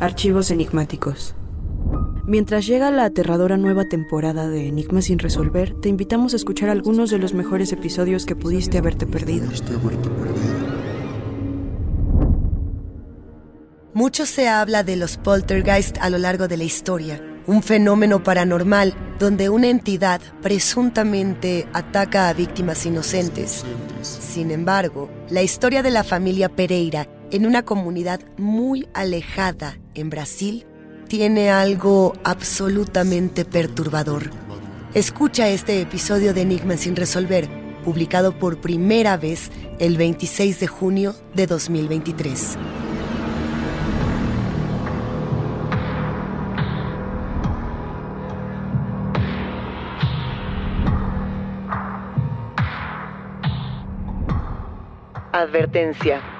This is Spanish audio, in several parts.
Archivos enigmáticos. Mientras llega la aterradora nueva temporada de Enigmas sin resolver, te invitamos a escuchar algunos de los mejores episodios que pudiste haberte perdido. Mucho se habla de los poltergeist a lo largo de la historia, un fenómeno paranormal donde una entidad presuntamente ataca a víctimas inocentes. Sin embargo, la historia de la familia Pereira en una comunidad muy alejada en Brasil tiene algo absolutamente perturbador. Escucha este episodio de Enigma sin resolver, publicado por primera vez el 26 de junio de 2023. Advertencia.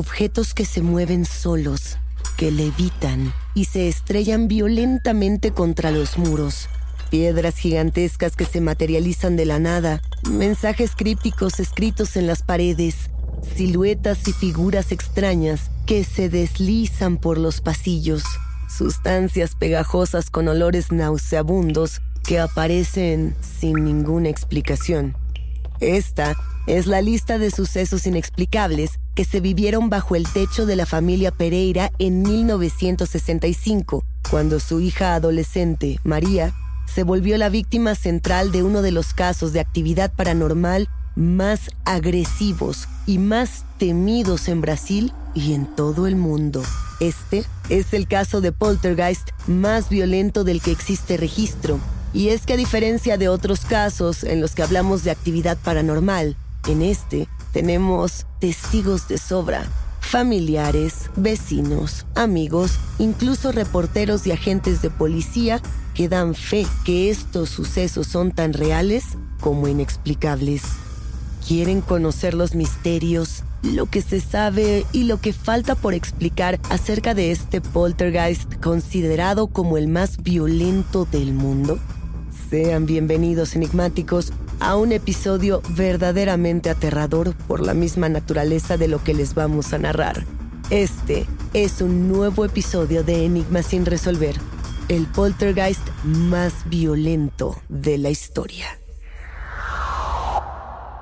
Objetos que se mueven solos, que levitan y se estrellan violentamente contra los muros. Piedras gigantescas que se materializan de la nada, mensajes crípticos escritos en las paredes, siluetas y figuras extrañas que se deslizan por los pasillos, sustancias pegajosas con olores nauseabundos que aparecen sin ninguna explicación. Esta es la lista de sucesos inexplicables que se vivieron bajo el techo de la familia Pereira en 1965, cuando su hija adolescente, María, se volvió la víctima central de uno de los casos de actividad paranormal más agresivos y más temidos en Brasil y en todo el mundo. Este es el caso de poltergeist más violento del que existe registro. Y es que a diferencia de otros casos en los que hablamos de actividad paranormal, en este tenemos testigos de sobra, familiares, vecinos, amigos, incluso reporteros y agentes de policía que dan fe que estos sucesos son tan reales como inexplicables. Quieren conocer los misterios, lo que se sabe y lo que falta por explicar acerca de este poltergeist considerado como el más violento del mundo. Sean bienvenidos enigmáticos a un episodio verdaderamente aterrador por la misma naturaleza de lo que les vamos a narrar. Este es un nuevo episodio de Enigma sin resolver, el poltergeist más violento de la historia.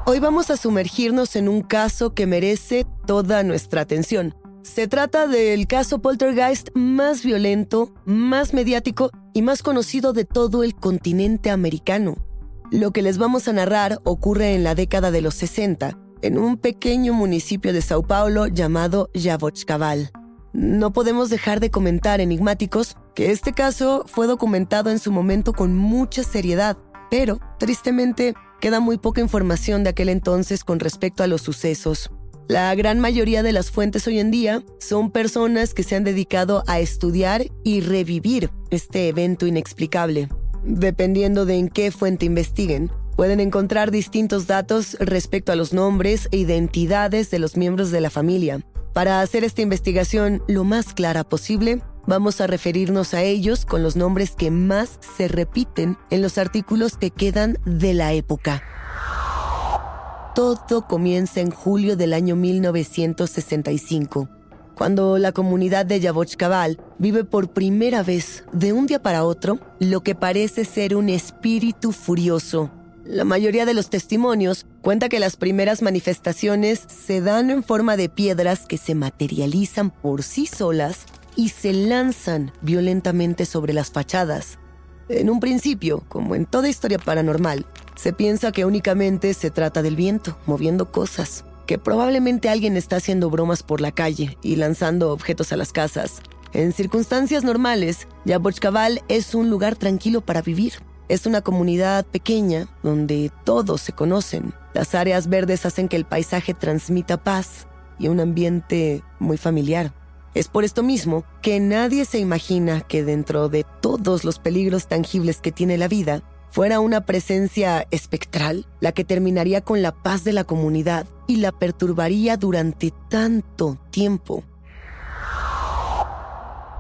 Hoy vamos a sumergirnos en un caso que merece toda nuestra atención. Se trata del caso poltergeist más violento, más mediático y más conocido de todo el continente americano. Lo que les vamos a narrar ocurre en la década de los 60, en un pequeño municipio de Sao Paulo llamado Jabochcaval. No podemos dejar de comentar enigmáticos que este caso fue documentado en su momento con mucha seriedad, pero tristemente Queda muy poca información de aquel entonces con respecto a los sucesos. La gran mayoría de las fuentes hoy en día son personas que se han dedicado a estudiar y revivir este evento inexplicable. Dependiendo de en qué fuente investiguen, pueden encontrar distintos datos respecto a los nombres e identidades de los miembros de la familia. Para hacer esta investigación lo más clara posible, Vamos a referirnos a ellos con los nombres que más se repiten en los artículos que quedan de la época. Todo comienza en julio del año 1965, cuando la comunidad de Yabochkabal vive por primera vez, de un día para otro, lo que parece ser un espíritu furioso. La mayoría de los testimonios cuenta que las primeras manifestaciones se dan en forma de piedras que se materializan por sí solas y se lanzan violentamente sobre las fachadas. En un principio, como en toda historia paranormal, se piensa que únicamente se trata del viento, moviendo cosas, que probablemente alguien está haciendo bromas por la calle y lanzando objetos a las casas. En circunstancias normales, Yabochkabal es un lugar tranquilo para vivir. Es una comunidad pequeña donde todos se conocen. Las áreas verdes hacen que el paisaje transmita paz y un ambiente muy familiar. Es por esto mismo que nadie se imagina que dentro de todos los peligros tangibles que tiene la vida, fuera una presencia espectral la que terminaría con la paz de la comunidad y la perturbaría durante tanto tiempo.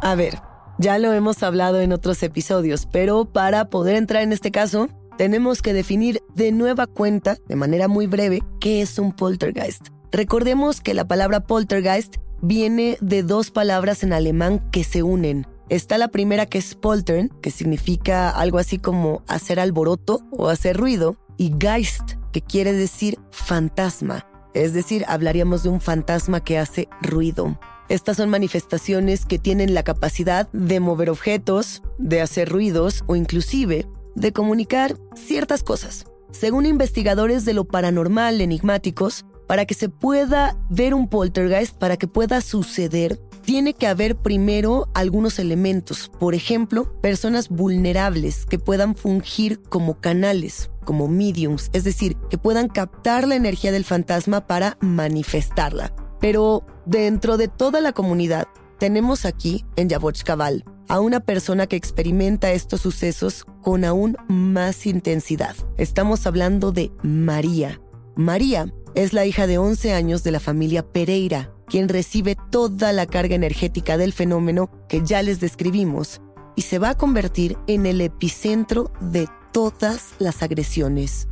A ver, ya lo hemos hablado en otros episodios, pero para poder entrar en este caso, tenemos que definir de nueva cuenta, de manera muy breve, qué es un poltergeist. Recordemos que la palabra poltergeist viene de dos palabras en alemán que se unen. Está la primera que es poltern, que significa algo así como hacer alboroto o hacer ruido, y Geist, que quiere decir fantasma. Es decir, hablaríamos de un fantasma que hace ruido. Estas son manifestaciones que tienen la capacidad de mover objetos, de hacer ruidos o inclusive de comunicar ciertas cosas. Según investigadores de lo paranormal enigmáticos, para que se pueda ver un poltergeist, para que pueda suceder, tiene que haber primero algunos elementos, por ejemplo, personas vulnerables que puedan fungir como canales, como mediums, es decir, que puedan captar la energía del fantasma para manifestarla. Pero dentro de toda la comunidad, tenemos aquí, en Yabochkabal, a una persona que experimenta estos sucesos con aún más intensidad. Estamos hablando de María. María es la hija de 11 años de la familia Pereira, quien recibe toda la carga energética del fenómeno que ya les describimos y se va a convertir en el epicentro de todas las agresiones.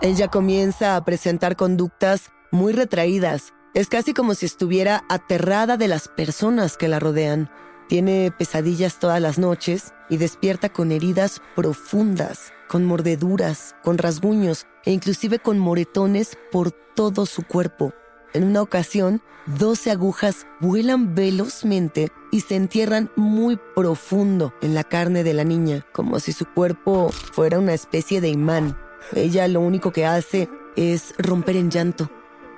Ella comienza a presentar conductas muy retraídas. Es casi como si estuviera aterrada de las personas que la rodean. Tiene pesadillas todas las noches y despierta con heridas profundas con mordeduras, con rasguños e inclusive con moretones por todo su cuerpo. En una ocasión, 12 agujas vuelan velozmente y se entierran muy profundo en la carne de la niña, como si su cuerpo fuera una especie de imán. Ella lo único que hace es romper en llanto.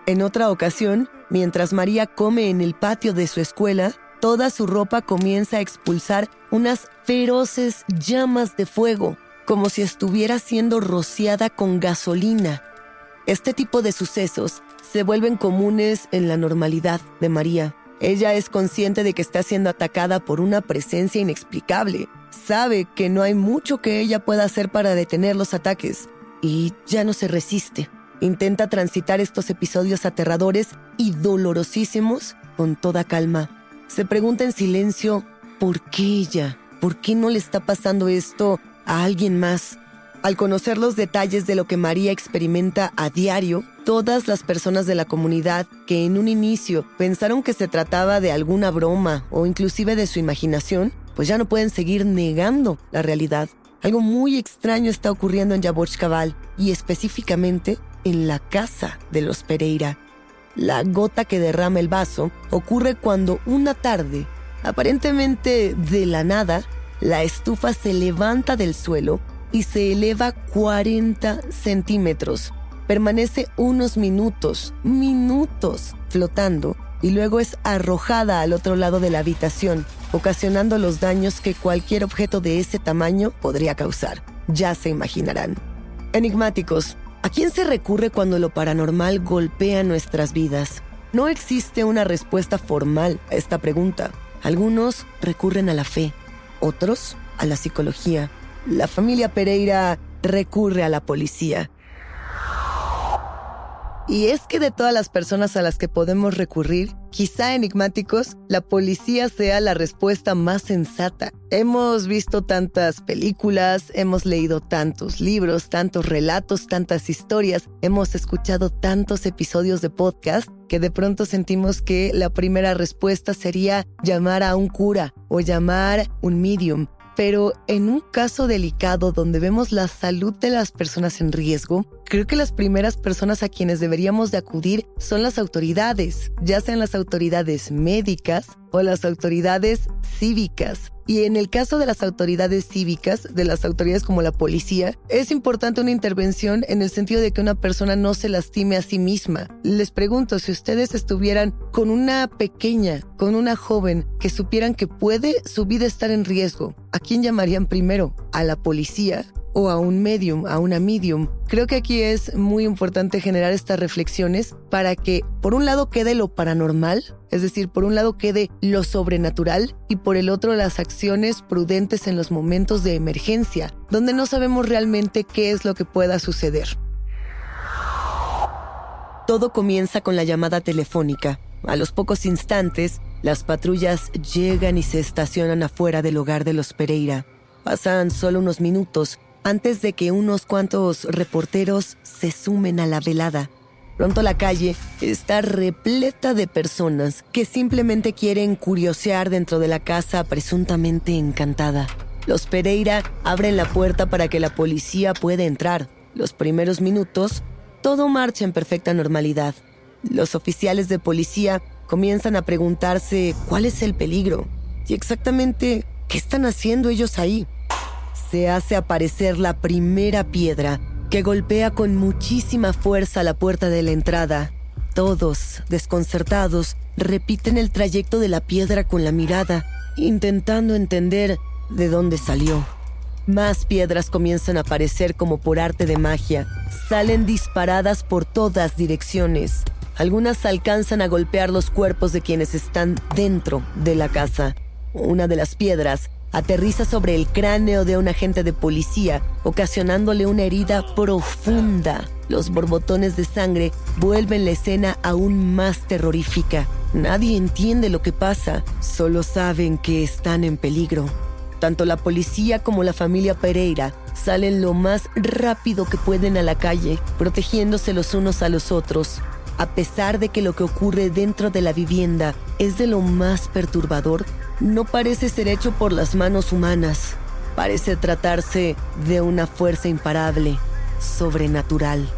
En otra ocasión, mientras María come en el patio de su escuela, toda su ropa comienza a expulsar unas feroces llamas de fuego como si estuviera siendo rociada con gasolina. Este tipo de sucesos se vuelven comunes en la normalidad de María. Ella es consciente de que está siendo atacada por una presencia inexplicable. Sabe que no hay mucho que ella pueda hacer para detener los ataques y ya no se resiste. Intenta transitar estos episodios aterradores y dolorosísimos con toda calma. Se pregunta en silencio, ¿por qué ella? ¿Por qué no le está pasando esto a alguien más. Al conocer los detalles de lo que María experimenta a diario, todas las personas de la comunidad que en un inicio pensaron que se trataba de alguna broma o inclusive de su imaginación, pues ya no pueden seguir negando la realidad. Algo muy extraño está ocurriendo en Cabal y específicamente en la casa de los Pereira. La gota que derrama el vaso ocurre cuando una tarde, aparentemente de la nada, la estufa se levanta del suelo y se eleva 40 centímetros. Permanece unos minutos, minutos, flotando y luego es arrojada al otro lado de la habitación, ocasionando los daños que cualquier objeto de ese tamaño podría causar. Ya se imaginarán. Enigmáticos, ¿a quién se recurre cuando lo paranormal golpea nuestras vidas? No existe una respuesta formal a esta pregunta. Algunos recurren a la fe, otros a la psicología. La familia Pereira recurre a la policía. Y es que de todas las personas a las que podemos recurrir, quizá enigmáticos, la policía sea la respuesta más sensata. Hemos visto tantas películas, hemos leído tantos libros, tantos relatos, tantas historias, hemos escuchado tantos episodios de podcast que de pronto sentimos que la primera respuesta sería llamar a un cura o llamar un medium pero en un caso delicado donde vemos la salud de las personas en riesgo, creo que las primeras personas a quienes deberíamos de acudir son las autoridades, ya sean las autoridades médicas o las autoridades cívicas. Y en el caso de las autoridades cívicas, de las autoridades como la policía, es importante una intervención en el sentido de que una persona no se lastime a sí misma. Les pregunto, si ustedes estuvieran con una pequeña, con una joven que supieran que puede su vida estar en riesgo, ¿a quién llamarían primero? ¿A la policía? O a un medium, a una medium. Creo que aquí es muy importante generar estas reflexiones para que por un lado quede lo paranormal, es decir, por un lado quede lo sobrenatural y por el otro las acciones prudentes en los momentos de emergencia, donde no sabemos realmente qué es lo que pueda suceder. Todo comienza con la llamada telefónica. A los pocos instantes, las patrullas llegan y se estacionan afuera del hogar de los Pereira. Pasan solo unos minutos antes de que unos cuantos reporteros se sumen a la velada. Pronto la calle está repleta de personas que simplemente quieren curiosear dentro de la casa presuntamente encantada. Los Pereira abren la puerta para que la policía pueda entrar. Los primeros minutos, todo marcha en perfecta normalidad. Los oficiales de policía comienzan a preguntarse cuál es el peligro y exactamente qué están haciendo ellos ahí se hace aparecer la primera piedra que golpea con muchísima fuerza la puerta de la entrada. Todos, desconcertados, repiten el trayecto de la piedra con la mirada, intentando entender de dónde salió. Más piedras comienzan a aparecer como por arte de magia. Salen disparadas por todas direcciones. Algunas alcanzan a golpear los cuerpos de quienes están dentro de la casa. Una de las piedras aterriza sobre el cráneo de un agente de policía, ocasionándole una herida profunda. Los borbotones de sangre vuelven la escena aún más terrorífica. Nadie entiende lo que pasa, solo saben que están en peligro. Tanto la policía como la familia Pereira salen lo más rápido que pueden a la calle, protegiéndose los unos a los otros. A pesar de que lo que ocurre dentro de la vivienda es de lo más perturbador, no parece ser hecho por las manos humanas. Parece tratarse de una fuerza imparable, sobrenatural.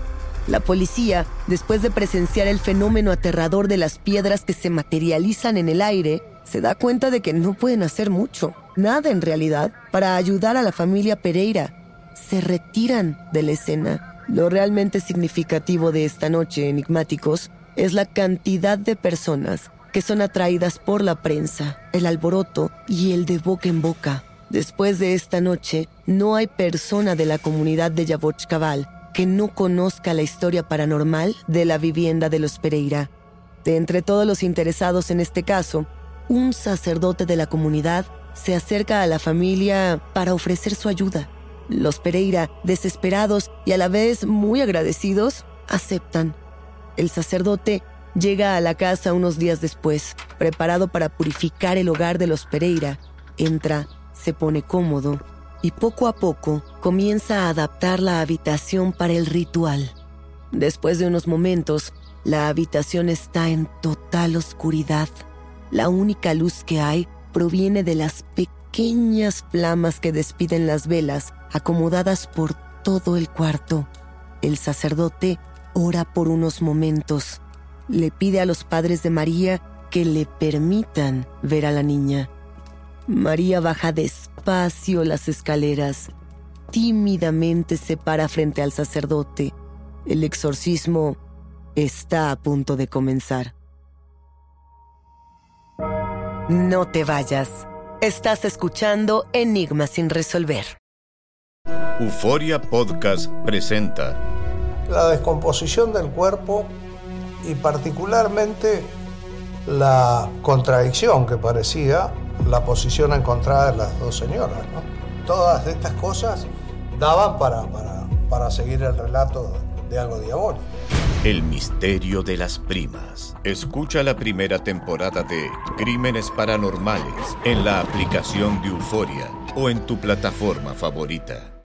La policía, después de presenciar el fenómeno aterrador de las piedras que se materializan en el aire, se da cuenta de que no pueden hacer mucho, nada en realidad, para ayudar a la familia Pereira. Se retiran de la escena. Lo realmente significativo de esta noche, enigmáticos, es la cantidad de personas que son atraídas por la prensa, el alboroto y el de boca en boca. Después de esta noche, no hay persona de la comunidad de Cabal que no conozca la historia paranormal de la vivienda de los Pereira. De entre todos los interesados en este caso, un sacerdote de la comunidad se acerca a la familia para ofrecer su ayuda. Los Pereira, desesperados y a la vez muy agradecidos, aceptan. El sacerdote Llega a la casa unos días después, preparado para purificar el hogar de los Pereira. Entra, se pone cómodo y poco a poco comienza a adaptar la habitación para el ritual. Después de unos momentos, la habitación está en total oscuridad. La única luz que hay proviene de las pequeñas flamas que despiden las velas acomodadas por todo el cuarto. El sacerdote ora por unos momentos. Le pide a los padres de María que le permitan ver a la niña. María baja despacio las escaleras. Tímidamente se para frente al sacerdote. El exorcismo está a punto de comenzar. No te vayas. Estás escuchando Enigma sin resolver. Euforia Podcast presenta la descomposición del cuerpo y particularmente la contradicción que parecía la posición encontrada de las dos señoras. Todas estas cosas daban para, para, para seguir el relato de algo diabólico. El misterio de las primas. Escucha la primera temporada de Crímenes Paranormales en la aplicación de Euforia o en tu plataforma favorita.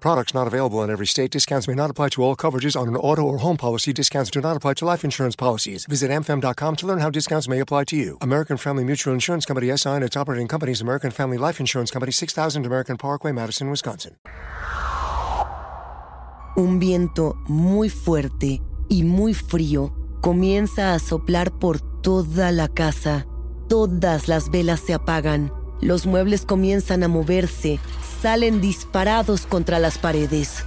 Products not available in every state. Discounts may not apply to all coverages on an auto or home policy. Discounts do not apply to life insurance policies. Visit amfam.com to learn how discounts may apply to you. American Family Mutual Insurance Company SI and its operating companies American Family Life Insurance Company 6000 American Parkway, Madison, Wisconsin. Un viento muy fuerte y muy frío comienza a soplar por toda la casa. Todas las velas se apagan. Los muebles comienzan a moverse, salen disparados contra las paredes.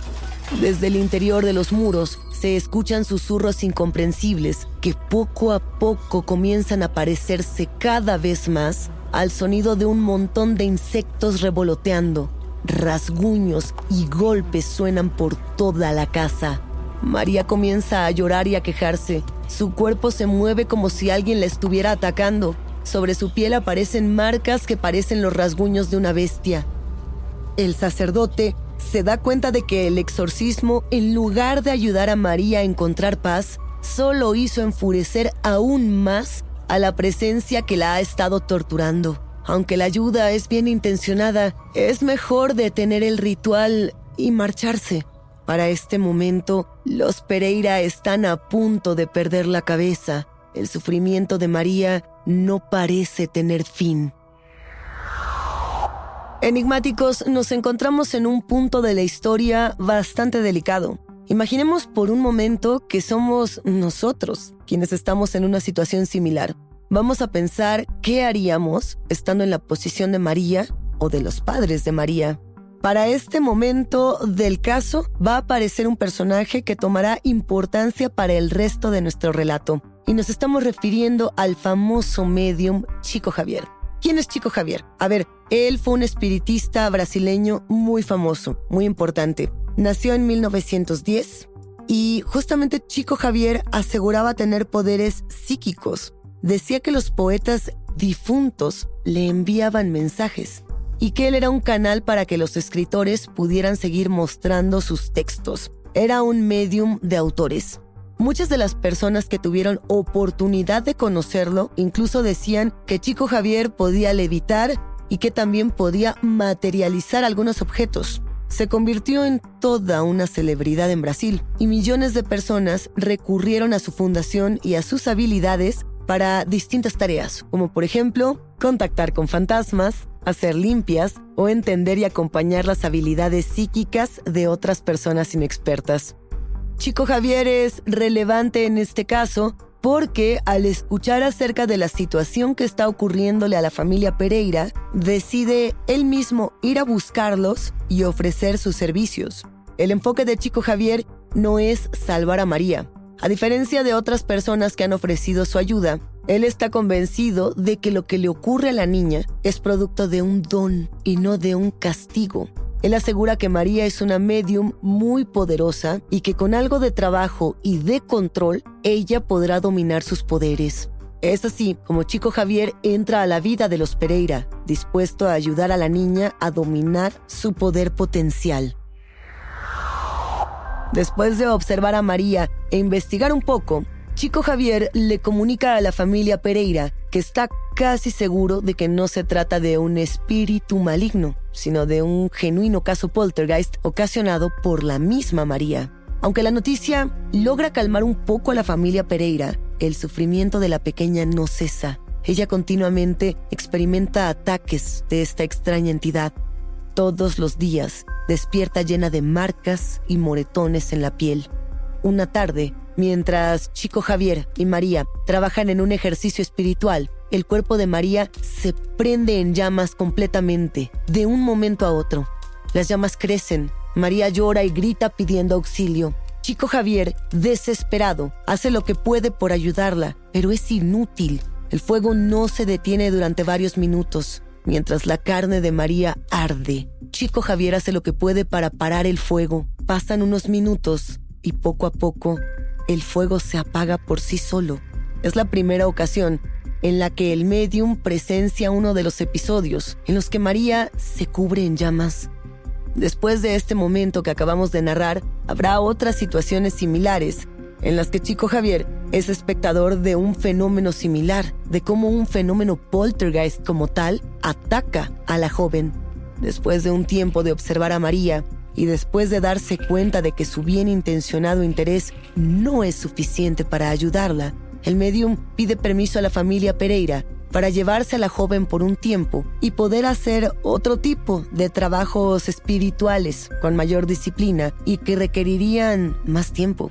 Desde el interior de los muros se escuchan susurros incomprensibles que poco a poco comienzan a parecerse cada vez más al sonido de un montón de insectos revoloteando. Rasguños y golpes suenan por toda la casa. María comienza a llorar y a quejarse. Su cuerpo se mueve como si alguien la estuviera atacando. Sobre su piel aparecen marcas que parecen los rasguños de una bestia. El sacerdote se da cuenta de que el exorcismo, en lugar de ayudar a María a encontrar paz, solo hizo enfurecer aún más a la presencia que la ha estado torturando. Aunque la ayuda es bien intencionada, es mejor detener el ritual y marcharse. Para este momento, los Pereira están a punto de perder la cabeza. El sufrimiento de María no parece tener fin. Enigmáticos, nos encontramos en un punto de la historia bastante delicado. Imaginemos por un momento que somos nosotros quienes estamos en una situación similar. Vamos a pensar qué haríamos estando en la posición de María o de los padres de María. Para este momento del caso va a aparecer un personaje que tomará importancia para el resto de nuestro relato. Y nos estamos refiriendo al famoso medium Chico Javier. ¿Quién es Chico Javier? A ver, él fue un espiritista brasileño muy famoso, muy importante. Nació en 1910 y justamente Chico Javier aseguraba tener poderes psíquicos. Decía que los poetas difuntos le enviaban mensajes y que él era un canal para que los escritores pudieran seguir mostrando sus textos. Era un medium de autores. Muchas de las personas que tuvieron oportunidad de conocerlo incluso decían que Chico Javier podía levitar y que también podía materializar algunos objetos. Se convirtió en toda una celebridad en Brasil y millones de personas recurrieron a su fundación y a sus habilidades para distintas tareas, como por ejemplo contactar con fantasmas, hacer limpias o entender y acompañar las habilidades psíquicas de otras personas inexpertas. Chico Javier es relevante en este caso porque al escuchar acerca de la situación que está ocurriéndole a la familia Pereira, decide él mismo ir a buscarlos y ofrecer sus servicios. El enfoque de Chico Javier no es salvar a María. A diferencia de otras personas que han ofrecido su ayuda, él está convencido de que lo que le ocurre a la niña es producto de un don y no de un castigo. Él asegura que María es una medium muy poderosa y que con algo de trabajo y de control, ella podrá dominar sus poderes. Es así como Chico Javier entra a la vida de los Pereira, dispuesto a ayudar a la niña a dominar su poder potencial. Después de observar a María e investigar un poco, Chico Javier le comunica a la familia Pereira que está casi seguro de que no se trata de un espíritu maligno, sino de un genuino caso poltergeist ocasionado por la misma María. Aunque la noticia logra calmar un poco a la familia Pereira, el sufrimiento de la pequeña no cesa. Ella continuamente experimenta ataques de esta extraña entidad. Todos los días despierta llena de marcas y moretones en la piel. Una tarde, Mientras Chico Javier y María trabajan en un ejercicio espiritual, el cuerpo de María se prende en llamas completamente, de un momento a otro. Las llamas crecen, María llora y grita pidiendo auxilio. Chico Javier, desesperado, hace lo que puede por ayudarla, pero es inútil. El fuego no se detiene durante varios minutos, mientras la carne de María arde. Chico Javier hace lo que puede para parar el fuego. Pasan unos minutos y poco a poco el fuego se apaga por sí solo. Es la primera ocasión en la que el medium presencia uno de los episodios en los que María se cubre en llamas. Después de este momento que acabamos de narrar, habrá otras situaciones similares en las que Chico Javier es espectador de un fenómeno similar, de cómo un fenómeno poltergeist como tal ataca a la joven. Después de un tiempo de observar a María, y después de darse cuenta de que su bien intencionado interés no es suficiente para ayudarla, el medium pide permiso a la familia Pereira para llevarse a la joven por un tiempo y poder hacer otro tipo de trabajos espirituales con mayor disciplina y que requerirían más tiempo.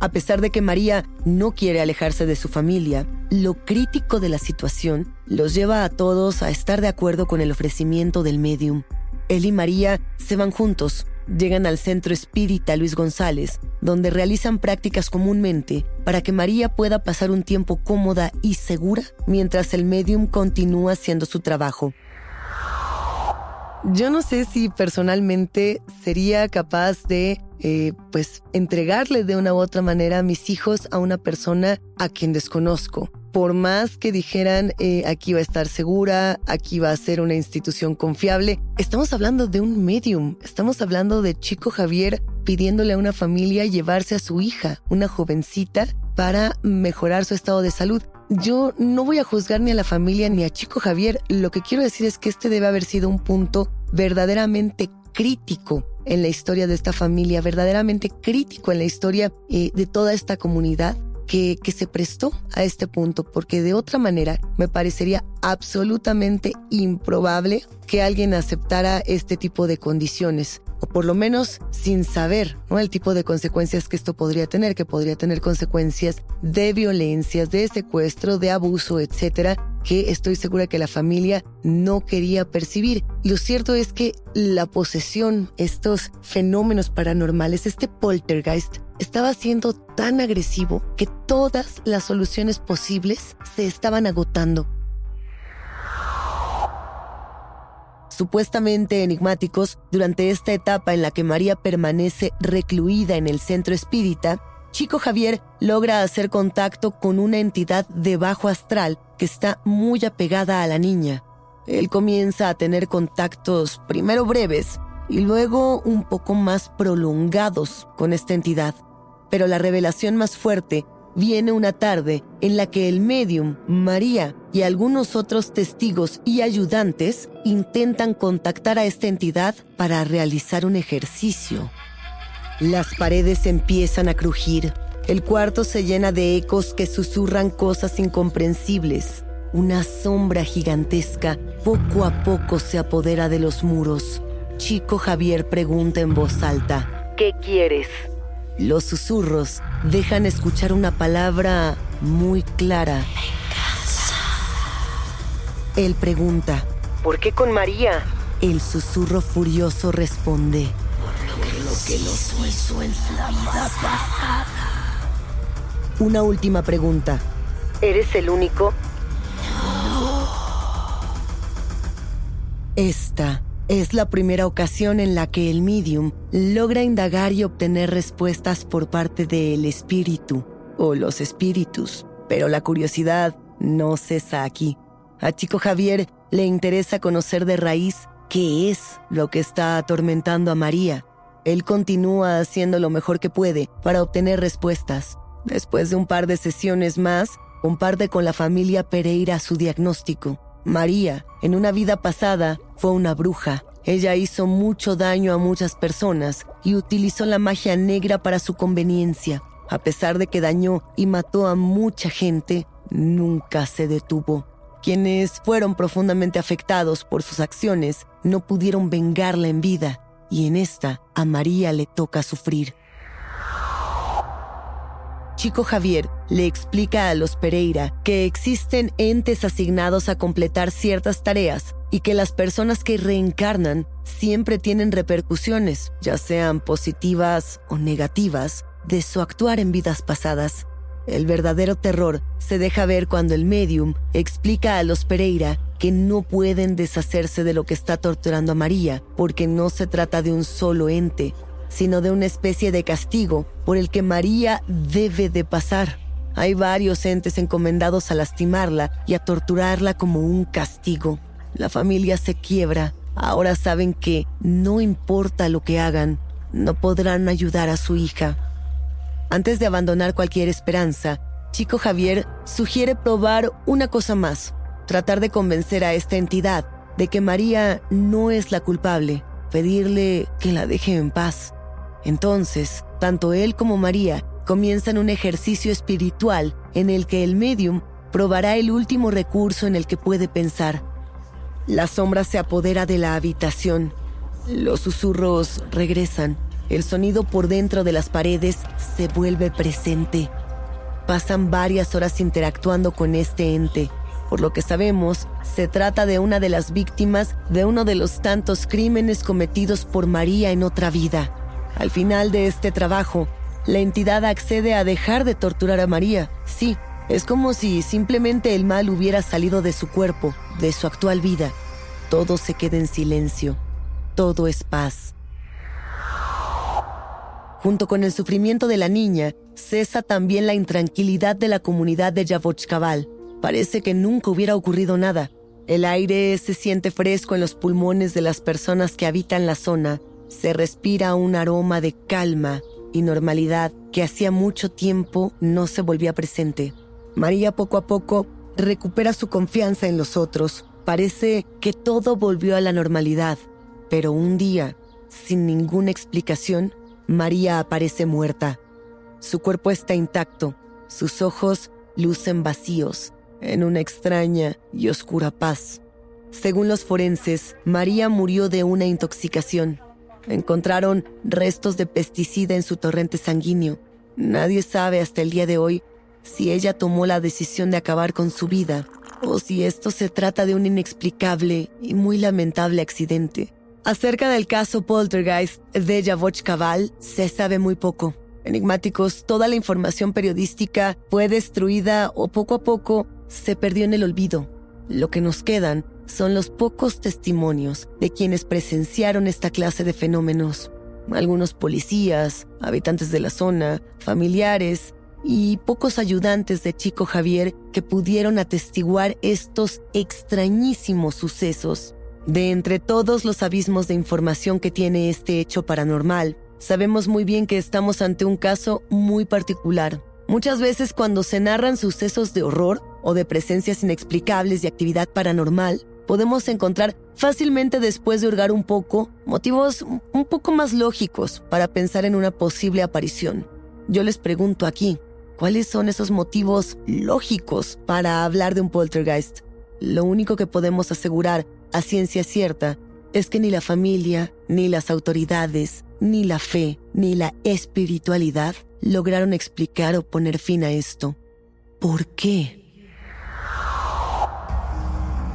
A pesar de que María no quiere alejarse de su familia, lo crítico de la situación los lleva a todos a estar de acuerdo con el ofrecimiento del medium. Él y María se van juntos Llegan al centro espírita Luis González, donde realizan prácticas comúnmente para que María pueda pasar un tiempo cómoda y segura mientras el medium continúa haciendo su trabajo. Yo no sé si personalmente sería capaz de, eh, pues, entregarle de una u otra manera a mis hijos a una persona a quien desconozco por más que dijeran eh, aquí va a estar segura, aquí va a ser una institución confiable, estamos hablando de un medium, estamos hablando de Chico Javier pidiéndole a una familia llevarse a su hija, una jovencita, para mejorar su estado de salud. Yo no voy a juzgar ni a la familia ni a Chico Javier, lo que quiero decir es que este debe haber sido un punto verdaderamente crítico en la historia de esta familia, verdaderamente crítico en la historia eh, de toda esta comunidad que, se prestó a este punto, porque de otra manera me parecería absolutamente improbable que alguien aceptara este tipo de condiciones o por lo menos sin saber ¿no? el tipo de consecuencias que esto podría tener, que podría tener consecuencias de violencias, de secuestro, de abuso, etcétera, que estoy segura que la familia no quería percibir. Lo cierto es que la posesión, estos fenómenos paranormales, este poltergeist, estaba siendo tan agresivo que todas las soluciones posibles se estaban agotando. Supuestamente enigmáticos, durante esta etapa en la que María permanece recluida en el centro espírita, Chico Javier logra hacer contacto con una entidad de bajo astral que está muy apegada a la niña. Él comienza a tener contactos primero breves y luego un poco más prolongados con esta entidad pero la revelación más fuerte viene una tarde en la que el medium, María y algunos otros testigos y ayudantes intentan contactar a esta entidad para realizar un ejercicio. Las paredes empiezan a crujir. El cuarto se llena de ecos que susurran cosas incomprensibles. Una sombra gigantesca poco a poco se apodera de los muros. Chico Javier pregunta en voz alta, ¿qué quieres? Los susurros dejan escuchar una palabra muy clara. Él pregunta, ¿por qué con María? El susurro furioso responde, por lo que hizo en la vida pasada. Una última pregunta. ¿Eres el único? Esta es la primera ocasión en la que el medium logra indagar y obtener respuestas por parte del espíritu o los espíritus, pero la curiosidad no cesa aquí. A Chico Javier le interesa conocer de raíz qué es lo que está atormentando a María. Él continúa haciendo lo mejor que puede para obtener respuestas. Después de un par de sesiones más, comparte con la familia Pereira su diagnóstico. María, en una vida pasada, fue una bruja. Ella hizo mucho daño a muchas personas y utilizó la magia negra para su conveniencia. A pesar de que dañó y mató a mucha gente, nunca se detuvo. Quienes fueron profundamente afectados por sus acciones no pudieron vengarla en vida y en esta a María le toca sufrir. Chico Javier le explica a los Pereira que existen entes asignados a completar ciertas tareas y que las personas que reencarnan siempre tienen repercusiones, ya sean positivas o negativas, de su actuar en vidas pasadas. El verdadero terror se deja ver cuando el medium explica a los Pereira que no pueden deshacerse de lo que está torturando a María porque no se trata de un solo ente, sino de una especie de castigo por el que María debe de pasar. Hay varios entes encomendados a lastimarla y a torturarla como un castigo. La familia se quiebra. Ahora saben que no importa lo que hagan, no podrán ayudar a su hija. Antes de abandonar cualquier esperanza, Chico Javier sugiere probar una cosa más, tratar de convencer a esta entidad de que María no es la culpable, pedirle que la deje en paz. Entonces, tanto él como María comienzan un ejercicio espiritual en el que el medium probará el último recurso en el que puede pensar. La sombra se apodera de la habitación. Los susurros regresan. El sonido por dentro de las paredes se vuelve presente. Pasan varias horas interactuando con este ente. Por lo que sabemos, se trata de una de las víctimas de uno de los tantos crímenes cometidos por María en otra vida. Al final de este trabajo, la entidad accede a dejar de torturar a María. Sí, es como si simplemente el mal hubiera salido de su cuerpo, de su actual vida. Todo se queda en silencio. Todo es paz. Junto con el sufrimiento de la niña, cesa también la intranquilidad de la comunidad de Yavochkabal. Parece que nunca hubiera ocurrido nada. El aire se siente fresco en los pulmones de las personas que habitan la zona se respira un aroma de calma y normalidad que hacía mucho tiempo no se volvía presente. María poco a poco recupera su confianza en los otros. Parece que todo volvió a la normalidad, pero un día, sin ninguna explicación, María aparece muerta. Su cuerpo está intacto, sus ojos lucen vacíos, en una extraña y oscura paz. Según los forenses, María murió de una intoxicación. Encontraron restos de pesticida en su torrente sanguíneo. Nadie sabe hasta el día de hoy si ella tomó la decisión de acabar con su vida o si esto se trata de un inexplicable y muy lamentable accidente. Acerca del caso Poltergeist de Yavoch Cabal se sabe muy poco. Enigmáticos, toda la información periodística fue destruida o poco a poco se perdió en el olvido. Lo que nos quedan son los pocos testimonios de quienes presenciaron esta clase de fenómenos. Algunos policías, habitantes de la zona, familiares y pocos ayudantes de Chico Javier que pudieron atestiguar estos extrañísimos sucesos. De entre todos los abismos de información que tiene este hecho paranormal, sabemos muy bien que estamos ante un caso muy particular. Muchas veces cuando se narran sucesos de horror o de presencias inexplicables de actividad paranormal, podemos encontrar fácilmente después de hurgar un poco motivos un poco más lógicos para pensar en una posible aparición. Yo les pregunto aquí, ¿cuáles son esos motivos lógicos para hablar de un poltergeist? Lo único que podemos asegurar a ciencia cierta es que ni la familia, ni las autoridades, ni la fe, ni la espiritualidad lograron explicar o poner fin a esto. ¿Por qué?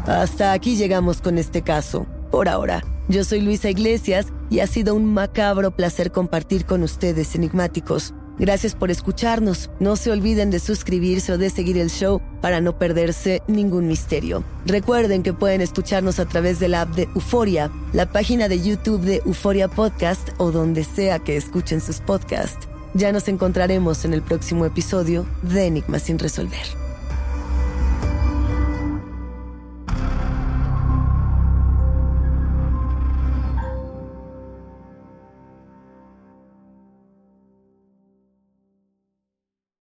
Hasta aquí llegamos con este caso. Por ahora, yo soy Luisa Iglesias y ha sido un macabro placer compartir con ustedes enigmáticos. Gracias por escucharnos. No se olviden de suscribirse o de seguir el show para no perderse ningún misterio. Recuerden que pueden escucharnos a través de la app de Euforia, la página de YouTube de Euforia Podcast o donde sea que escuchen sus podcasts. Ya nos encontraremos en el próximo episodio de Enigmas sin resolver.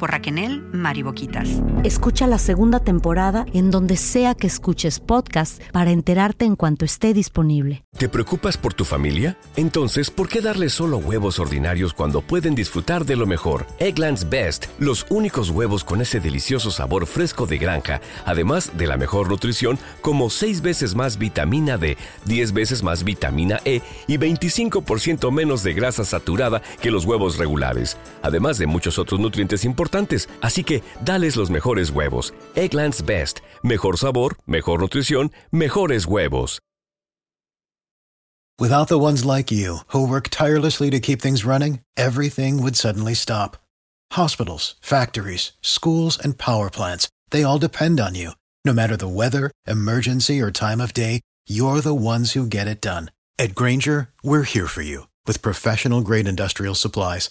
por Raquenel Mariboquitas. Escucha la segunda temporada en donde sea que escuches podcast para enterarte en cuanto esté disponible. ¿Te preocupas por tu familia? Entonces, ¿por qué darles solo huevos ordinarios cuando pueden disfrutar de lo mejor? Eggland's Best, los únicos huevos con ese delicioso sabor fresco de granja, además de la mejor nutrición, como 6 veces más vitamina D, 10 veces más vitamina E y 25% menos de grasa saturada que los huevos regulares, además de muchos otros nutrientes importantes así que dales los mejores huevos. Egglands Best. Mejor sabor, mejor nutrición, mejores huevos. Without the ones like you, who work tirelessly to keep things running, everything would suddenly stop. Hospitals, factories, schools, and power plants, they all depend on you. No matter the weather, emergency, or time of day, you're the ones who get it done. At Granger, we're here for you with professional grade industrial supplies.